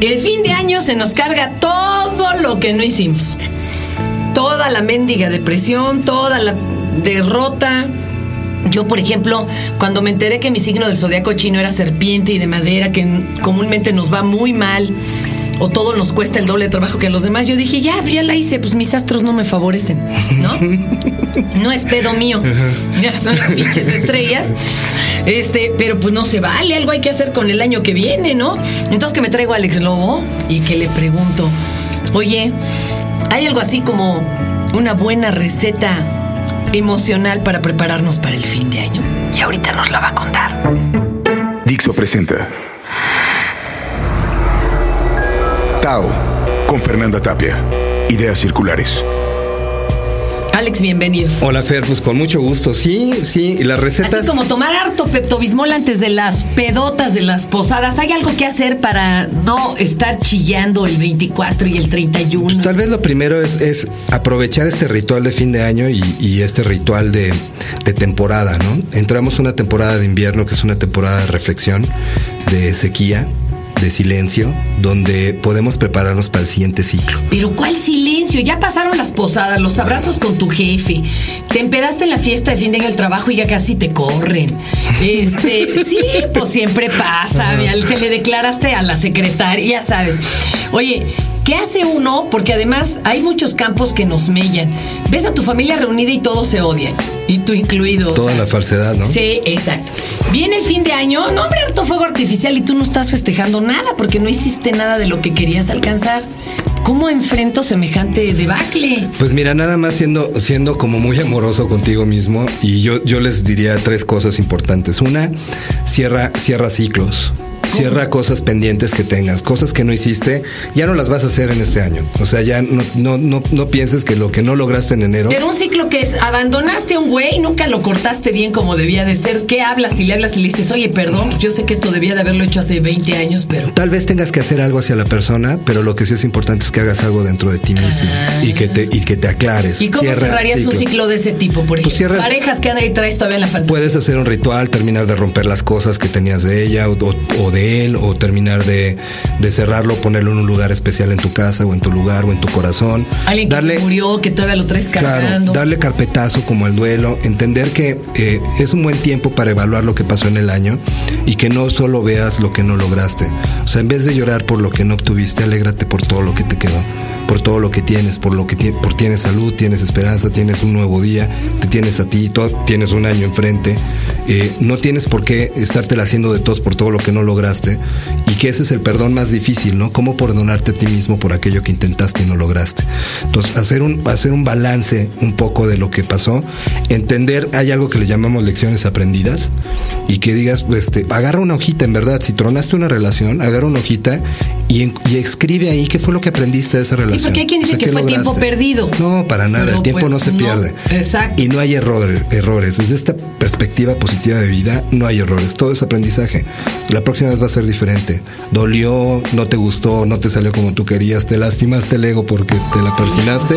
El fin de año se nos carga todo lo que no hicimos. Toda la mendiga depresión, toda la derrota. Yo, por ejemplo, cuando me enteré que mi signo del zodiaco chino era serpiente y de madera, que comúnmente nos va muy mal, o todo nos cuesta el doble de trabajo que a los demás, yo dije, ya, ya la hice, pues mis astros no me favorecen, ¿no? No es pedo mío. Ya son las pinches estrellas. Este, pero pues no se vale, algo hay que hacer con el año que viene, ¿no? Entonces que me traigo a Alex Lobo y que le pregunto, oye, ¿hay algo así como una buena receta emocional para prepararnos para el fin de año? Y ahorita nos la va a contar. Dixo presenta Tao con Fernanda Tapia. Ideas circulares. Alex, bienvenido. Hola Fer, pues con mucho gusto. Sí, sí, y las recetas. Así como tomar harto peptobismol antes de las pedotas de las posadas. ¿Hay algo que hacer para no estar chillando el 24 y el 31? Tal vez lo primero es, es aprovechar este ritual de fin de año y, y este ritual de, de temporada, ¿no? Entramos una temporada de invierno que es una temporada de reflexión, de sequía de silencio donde podemos prepararnos para el siguiente ciclo. Pero ¿cuál silencio? Ya pasaron las posadas, los abrazos con tu jefe. Te empedaste en la fiesta de fin de año el trabajo y ya casi te corren. Este, sí, pues siempre pasa. Que le declaraste a la secretaria, sabes. Oye, ¿Qué hace uno? Porque además hay muchos campos que nos mellan. Ves a tu familia reunida y todos se odian. Y tú incluido. Toda la falsedad, ¿no? Sí, exacto. Viene el fin de año, no, hombre, harto fuego artificial y tú no estás festejando nada porque no hiciste nada de lo que querías alcanzar. ¿Cómo enfrento semejante debacle? Pues mira, nada más siendo, siendo como muy amoroso contigo mismo y yo, yo les diría tres cosas importantes. Una, cierra, cierra ciclos. Cierra cosas pendientes que tengas, cosas que no hiciste, ya no las vas a hacer en este año. O sea, ya no, no, no, no pienses que lo que no lograste en enero. Pero un ciclo que es, abandonaste a un güey, nunca lo cortaste bien como debía de ser. ¿Qué hablas? Si le hablas y le dices, oye, perdón, yo sé que esto debía de haberlo hecho hace 20 años, pero. Tal vez tengas que hacer algo hacia la persona, pero lo que sí es importante es que hagas algo dentro de ti mismo Ah. y, que te, y que te aclares. ¿Y cómo Cierra cerrarías un ciclo. de ese tipo, por ejemplo? Pues cierras- Parejas que ahí traes todavía en la fantasía. Puedes hacer un ritual, terminar de romper las cosas que tenías de ella o, o- o de él, o terminar de, de cerrarlo, ponerlo en un lugar especial en tu casa o en tu lugar o en tu corazón. Alguien que se murió, que todavía lo traes Claro, cargando. darle carpetazo como el duelo, entender que eh, es un buen tiempo para evaluar lo que pasó en el año y que no solo veas lo que no lograste. O sea, en vez de llorar por lo que no obtuviste, alégrate por todo lo que te quedó, por todo lo que tienes, por lo que ti- por tienes salud, tienes esperanza, tienes un nuevo día, te tienes a ti, to- tienes un año enfrente. Eh, no tienes por qué estártela haciendo de tos por todo lo que no lograste y que ese es el perdón más difícil, ¿no? Cómo perdonarte a ti mismo por aquello que intentaste y no lograste. Entonces, hacer un, hacer un balance un poco de lo que pasó, entender, hay algo que le llamamos lecciones aprendidas y que digas, este, agarra una hojita, en verdad, si tronaste una relación, agarra una hojita y, en- y escribe ahí qué fue lo que aprendiste de esa relación. porque hay quien dice O sea, que ¿qué fue tiempo perdido. No, para nada, Pero, el tiempo pues, no se no. pierde. Exacto. Y no hay errores, errores. Desde esta perspectiva positiva de vida, no hay errores. Todo es aprendizaje. La próxima vez va a ser diferente. Dolió, no te gustó, no te salió como tú querías, te lastimaste el ego porque te la persinaste,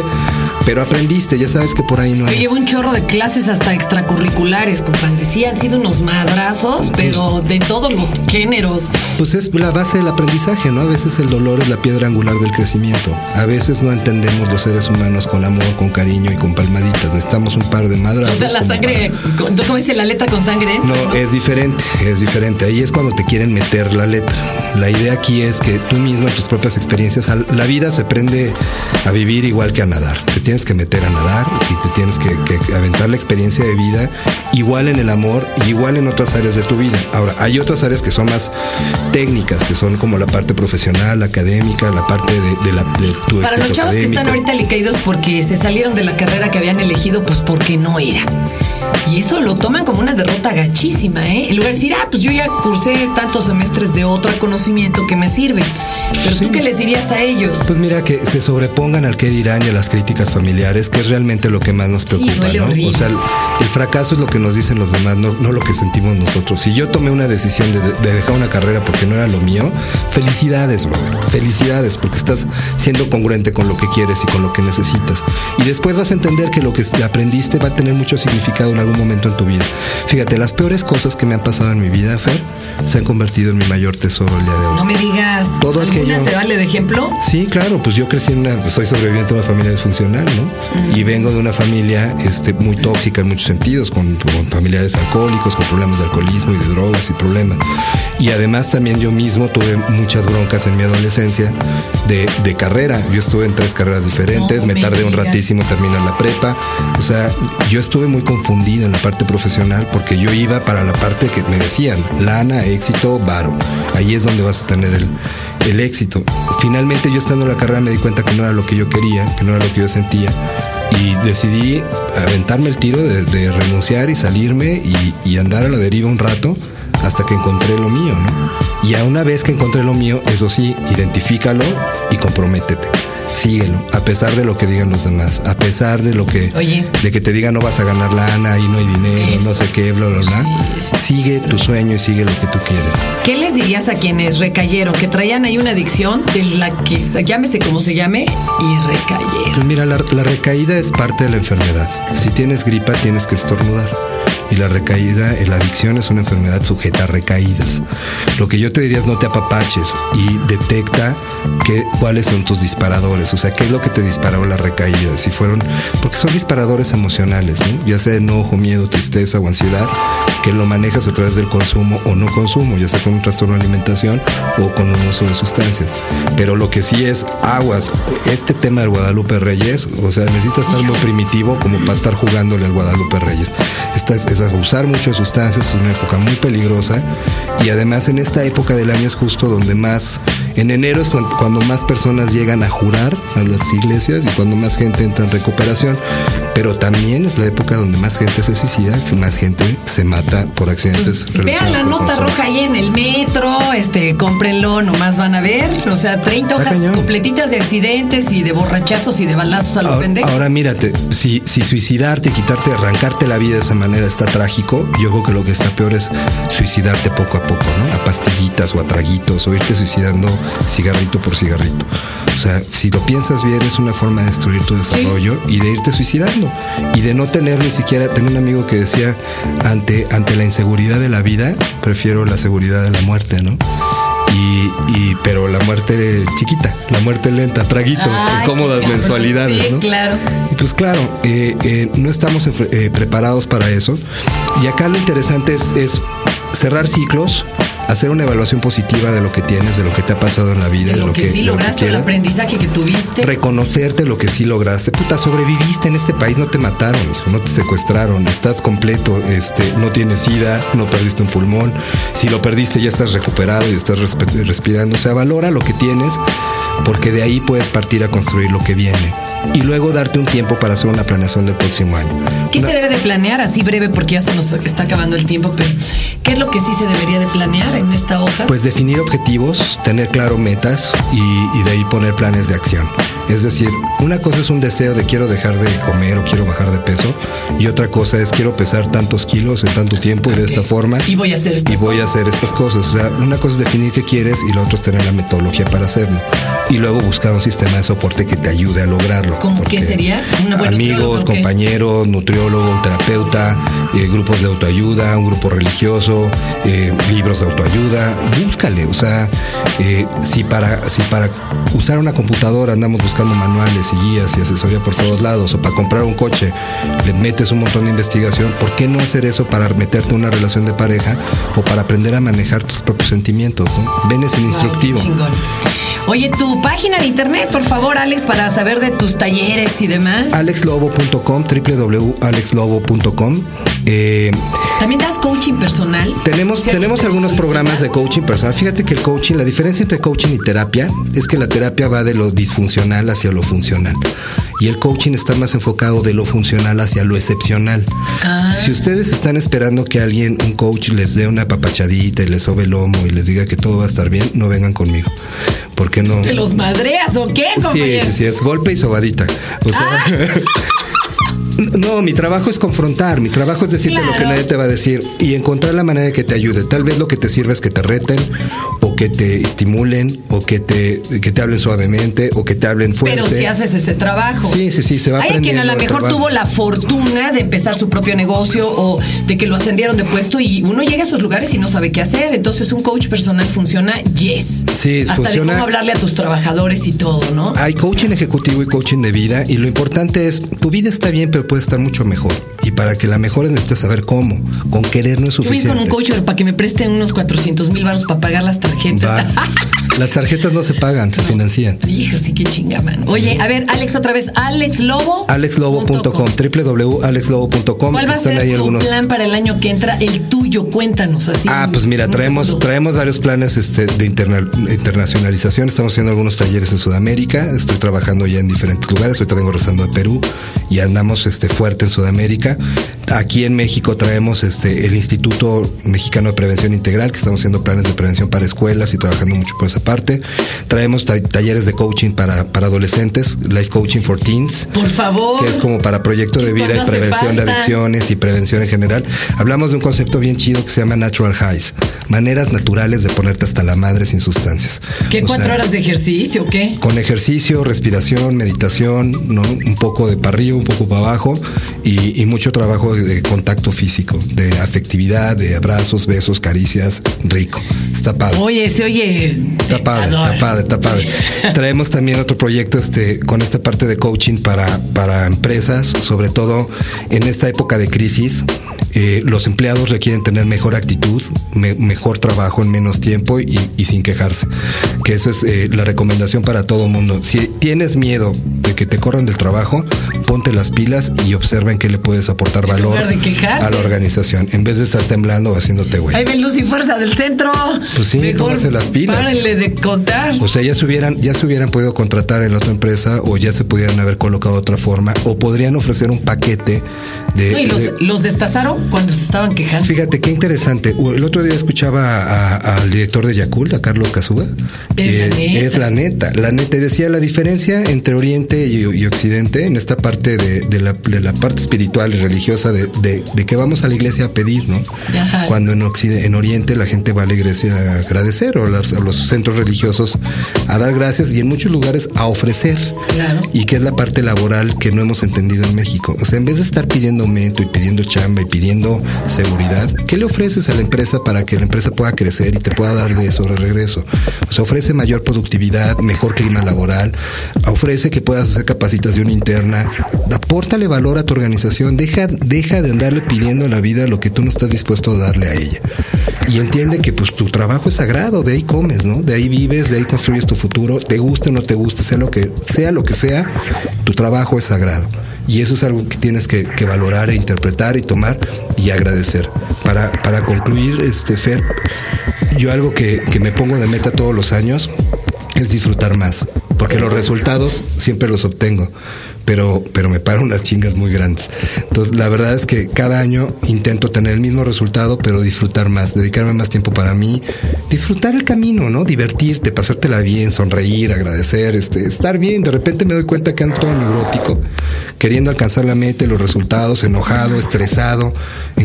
pero aprendiste, ya sabes que por ahí no Yo hay. llevo un chorro de clases hasta extracurriculares, compadre. Sí, han sido unos madrazos, pero de todos los géneros. Pues es la base del aprendizaje, ¿no? A veces el dolor es la piedra angular del crecimiento. A veces no entendemos los seres humanos con amor, con cariño y con palmaditas. Necesitamos un par de madrazos. O sea, la sangre, para- ¿cómo dice la letra con sangre? No, es diferente, es diferente. Ahí es cuando te quieren meter la letra. La idea aquí es que tú mismo en tus propias experiencias, la vida se aprende a vivir igual que a nadar. Te tienes que meter a nadar y te tienes que, que aventar la experiencia de vida igual en el amor y igual en otras áreas de tu vida. Ahora, hay otras áreas que son más técnicas, que son como la parte profesional, académica, la parte de, de la, de tu Para los chavos que están académico. ahorita licaídos porque se salieron de la carrera que habían elegido, pues porque no era. Y eso lo toman como una derrota gachísima, ¿eh? En lugar de decir, ah, pues yo ya cursé tantos semestres de otro conocimiento que me sirve. Pero tú qué les dirías a ellos? Pues mira, que se sobrepongan al que dirán y a las críticas familiares, que es realmente lo que más nos preocupa, duele ¿no? horrible. O sea, el, el fracaso es lo que nos dicen los demás, no, no lo que sentimos nosotros. Si yo tomé una decisión de, de dejar una carrera porque no era lo mío, felicidades, Felicidades, brother. Felicidades, porque estás siendo congruente con lo que quieres y con lo que necesitas. Y después vas a entender que lo que aprendiste va a tener mucho significado en algún momento en tu vida. Fíjate, las peores cosas que me han pasado en mi vida, Fer, se han convertido en mi mayor tesoro el día de hoy. No me digas. Todo ¿Alguna aquello- se vale de ejemplo? Sí, claro, pues yo crecí en una, soy sobreviviente de una familia disfuncional, ¿no? Y vengo de una familia este, muy tóxica en muchos sentidos, con, con familiares alcohólicos, con problemas de alcoholismo y de drogas y problemas. Y además también yo mismo tuve muchas broncas en mi adolescencia de, de carrera. Yo estuve en tres carreras diferentes, No me me tardé un ratísimo en terminar la prepa. O sea, yo estuve muy confundido en la parte profesional porque yo iba para la parte que me decían, lana, éxito, varo. Ahí es donde vas a tener el, el éxito. Finalmente yo estando en la carrera me di cuenta que no era lo que yo quería, que no era lo que yo sentía. Y decidí aventarme el tiro de, de renunciar y salirme y, y andar a la deriva un rato hasta que encontré lo mío, ¿no? Y a una vez que encontré lo mío, eso sí, identifícalo y comprométete. Síguelo, a pesar de lo que digan los demás, a pesar de lo que Oye. de que te digan no vas a ganar lana y no hay dinero, Eso. no sé qué, bla bla bla. Sí, sí. Sigue tu sueño y sigue lo que tú quieres. ¿Qué les dirías a quienes recayeron, que traían ahí una adicción de la que se- llámese como se llame y recayeron? Pues mira, la, la recaída es parte de la enfermedad. Si tienes gripa, tienes que estornudar. Y la recaída, eh, la adicción es una enfermedad sujeta a recaídas. Lo que yo te diría es no te apapaches y detecta que, cuáles son tus disparadores. O sea, qué es lo que te disparó la recaída. Si fueron, porque son disparadores emocionales, ¿no? ya sea enojo, miedo, tristeza o ansiedad, que lo manejas a través del consumo o no consumo, ya sea con un trastorno de alimentación o con un uso de sustancias. Pero lo que sí es aguas, este tema del Guadalupe Reyes, o sea, necesitas estar muy primitivo como para estar jugándole al Guadalupe Reyes. Esta es, es abusar mucho de sustancias, es una época muy peligrosa y además en esta época del año es justo donde más, en enero es cuando, cuando más personas llegan a jurar a las iglesias y cuando más gente entra en recuperación, pero también es la época donde más gente se suicida, que más gente se mata por accidentes Pues, Vean la nota consumo. roja ahí en el metro, este, cómprenlo, nomás van a ver. O sea, 30 Está hojas cañón. completitas de accidentes y de borrachazos y de balazos a lo Ahora, pendejo. ahora mírate, si, si suicidarte, quitarte, arrancarte la vida de esa manera está trágico, yo creo que lo que está peor es suicidarte poco a poco, ¿no? A pastillitas o a traguitos o irte suicidando cigarrito por cigarrito. O sea, si lo piensas bien, es una forma de destruir tu desarrollo y de irte suicidando. Y de no tener ni siquiera, tengo un amigo que decía, ante, ante la inseguridad de la vida, prefiero la seguridad de la muerte, ¿no? Y, y- pero la muerte chiquita, la muerte lenta, traguito, Ay, cómodas qué cabrón. mensualidades, Sí, ¿no? claro. Y pues claro, eh, eh, no estamos eh, preparados para eso. Y acá lo interesante es, es cerrar ciclos, hacer una evaluación positiva de lo que tienes, de lo que te ha pasado en la vida, De lo que sí de lo que lograste, el aprendizaje que tuviste. Reconocerte lo que sí lograste. Puta, sobreviviste en este país, no te mataron, hijo, no te secuestraron, estás completo, este, no tienes sida, no perdiste un pulmón. Si lo perdiste, ya estás recuperado y estás respirando. O sea, valora lo que tienes, porque de ahí puedes partir a construir lo que viene. Y luego darte un tiempo para hacer una planeación del próximo año. ¿Qué Una- se debe de planear? Así breve porque ya se nos está acabando el tiempo, pero ¿qué es lo que sí se debería de planear en esta hoja? Pues definir objetivos, tener claro metas y, y de ahí poner planes de acción. Es decir, una cosa es un deseo de quiero dejar de comer o quiero bajar de peso y otra cosa es quiero pesar tantos kilos en tanto tiempo y de esta Ok. forma. Y voy a hacer estas Y voy a hacer estas cosas. O sea, una cosa es definir qué quieres y la otra es tener la metodología para hacerlo. Y luego buscar un sistema de soporte que te ayude a lograrlo. ¿Cómo qué sería? ¿Una buena Amigos, compañeros, nutriólogo, un terapeuta, eh, grupos de autoayuda, un grupo religioso, eh, libros de autoayuda. Búscale. O sea, eh, si, para, si para usar una computadora andamos buscando manuales y guías y asesoría por todos lados, o para comprar un coche le metes un montón de investigación, ¿por qué no hacer eso para meterte en una relación de pareja o para aprender a manejar tus propios sentimientos? ¿no? Ven es el instructivo. Wow, chingón. Oye, tu página de internet, por favor, Alex, para saber de tus talleres y demás. alexlobo.com, www.alexlobo.com. Eh, También das coaching personal. Tenemos, tenemos te algunos programas de coaching personal. Fíjate que el coaching, la diferencia entre coaching y terapia es que la terapia va de lo disfuncional hacia lo funcional. Y el coaching está más enfocado de lo funcional hacia lo excepcional. Ah. Si ustedes están esperando que alguien, un coach, les dé una papachadita y les sobe el lomo y les diga que todo va a estar bien, no vengan conmigo. Porque no. ¿Te los madreas o qué, Sí, compañero? sí, sí, es golpe y sobadita. O sea. No, mi trabajo es confrontar, mi trabajo es decirte lo que nadie te va a decir y encontrar la manera de que te ayude. Tal vez lo que te sirve es que te reten o que te estimulen o que te, que te hablen suavemente o que te hablen fuerte. Pero si haces ese trabajo. Sí, sí, sí, se va Hay quien a lo mejor tuvo la fortuna de empezar su propio negocio o de que lo ascendieron de puesto y uno llega a esos lugares y no sabe qué hacer. Entonces un coach personal funciona, yes. Sí, Hasta funciona- de cómo hablarle a tus trabajadores y todo, ¿no? Hay coaching ejecutivo y coaching de vida y lo importante es, tu vida está bien, pero puede estar mucho mejor. Y para que la mejores necesitas saber cómo. Con querer no es Yo voy suficiente. con un coach para que me presten unos 400 mil baros para pagar las tarjetas. Las tarjetas no se pagan, se financian. Hijo, sí que chinga, man. Oye, a ver, Alex, otra vez, Alex Lobo. alexlobo.com, www.alexlobo.com. ¿Cuál va a ser ahí tu algunos. plan para el año que entra? El tuyo, cuéntanos así. Ah, pues mira, traemos, traemos varios planes este, de interna- internacionalización. Estamos haciendo algunos talleres en Sudamérica. Estoy trabajando ya en diferentes lugares. Ahorita vengo regresando de Perú y andamos este, fuerte en Sudamérica. Aquí en México traemos este, el Instituto Mexicano de Prevención Integral, que estamos haciendo planes de prevención para escuelas y trabajando mucho por esa parte. Traemos ta- talleres de coaching para, para adolescentes, Life Coaching for Teens. Por favor. que es como para proyectos de vida y prevención de adicciones y prevención en general. Hablamos de un concepto bien chido que se llama natural highs, maneras naturales de ponerte hasta la madre sin sustancias. ¿Qué O cuatro sea, horas de ejercicio o qué? Con ejercicio, respiración, meditación, ¿no? Un poco de para arriba, un poco para abajo y, y mucho trabajo de, de contacto físico, de afectividad, de abrazos, besos, caricias, rico. Está padre. Oye, se oye. Está padre, está padre, está padre. Traemos también otro proyecto este, con esta parte de coaching para, para empresas, sobre todo en esta época de crisis. Eh, los empleados requieren tener mejor actitud, me- mejor trabajo en menos tiempo y, y sin quejarse. Que eso es eh, la recomendación para todo mundo. Si tienes miedo de que te corran del trabajo, ponte las pilas y observa en qué le puedes aportar En valor a la organización, en vez de estar temblando o haciéndote güey. Ahí ven luz y fuerza del centro. Pues sí, pónganse las pilas. Párenle de contar. O sea, ya se hubieran, ya se hubieran podido contratar en la otra empresa o ya se pudieran haber colocado de otra forma o podrían ofrecer un paquete de... No, y los, de- los destazaron cuando se estaban quejando. Fíjate qué interesante. El otro día escuchaba al director de Yakult, a Carlos Casuga. Es la neta. es la neta. La neta decía la diferencia entre Oriente y, y Occidente en esta parte de, de la, de la parte espiritual y religiosa de, de- de que vamos a la iglesia a pedir, ¿no? Ajá. Cuando en, Occide- en Oriente la gente va a la iglesia a agradecer o a los, a los centros religiosos a dar gracias y en muchos lugares a ofrecer. Claro. Y que es la parte laboral que no hemos entendido en México. O sea, en vez de estar pidiendo aumento y pidiendo chamba y pidiendo seguridad, ¿qué le ofreces a la empresa para que la empresa pueda crecer y te pueda dar de eso de regreso? O sea, ofrece mayor productividad, mejor clima laboral, ofrece que puedas hacer capacitación interna, apórtale valor a tu organización, deja, deja de andarle pidiendo a la vida lo que tú no estás dispuesto a darle a ella. Y entiende que pues tu trabajo es sagrado, de ahí comes, ¿no? De ahí vives, de ahí construyes tu futuro, te guste o no te guste, sea lo que sea, lo que sea, tu trabajo es sagrado. Y eso es algo que tienes que, valorar e interpretar y tomar y agradecer. Para, para concluir, este Fer, yo algo que, que me pongo de meta todos los años es disfrutar más, porque los resultados siempre los obtengo. Pero, pero me paran unas chingas muy grandes. Entonces, la verdad es que cada año intento tener el mismo resultado, pero disfrutar más, dedicarme más tiempo para mí, disfrutar el camino, ¿no? Divertirte, pasártela bien, sonreír, agradecer, este, estar bien. De repente me doy cuenta que ando todo neurótico, queriendo alcanzar la meta los resultados, enojado, estresado,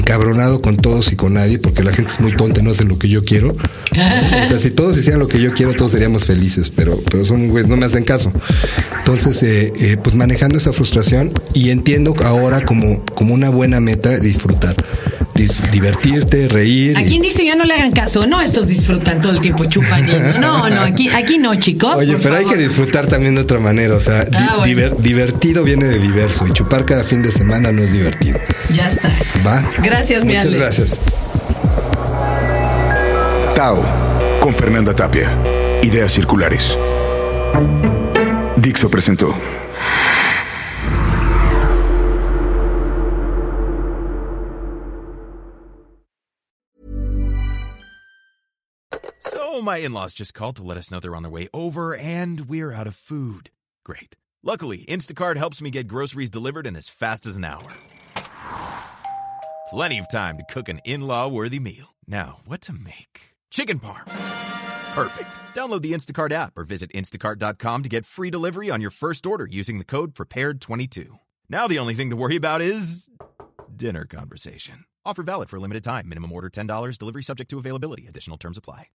encabronado con todos y con nadie, porque la gente es muy tonta y no hace lo que yo quiero. O sea, si todos hicieran lo que yo quiero, todos seríamos felices, pero, pero son güeyes, no me hacen caso. Entonces, eh, eh, pues manejando esa frustración y entiendo ahora como, como una buena meta disfrutar, Dis- divertirte, reír. Aquí en Dixon ya no le hagan caso, no, estos disfrutan todo el tiempo chupaniendo. No, no, aquí, aquí no, chicos. Oye, pero hay que disfrutar también de otra manera, o sea, di- Ah, bueno. diver- divertido viene de diverso y chupar cada fin de semana no es divertido. Ya está. ¿Va? Gracias, mi Muchas Alex. gracias. Tao, con Fernanda Tapia. Ideas circulares. Dixo presentó. So, my in laws just called to let us know they're on their way over and we're out of food. Great. Luckily, Instacart helps me get groceries delivered in as fast as an hour. Plenty of time to cook an in law worthy meal. Now, what to make? Chicken parm. Perfect. Download the Instacart app or visit instacart.com to get free delivery on your first order using the code PREPARED22. Now, the only thing to worry about is dinner conversation. Offer valid for a limited time. Minimum order $10. Delivery subject to availability. Additional terms apply.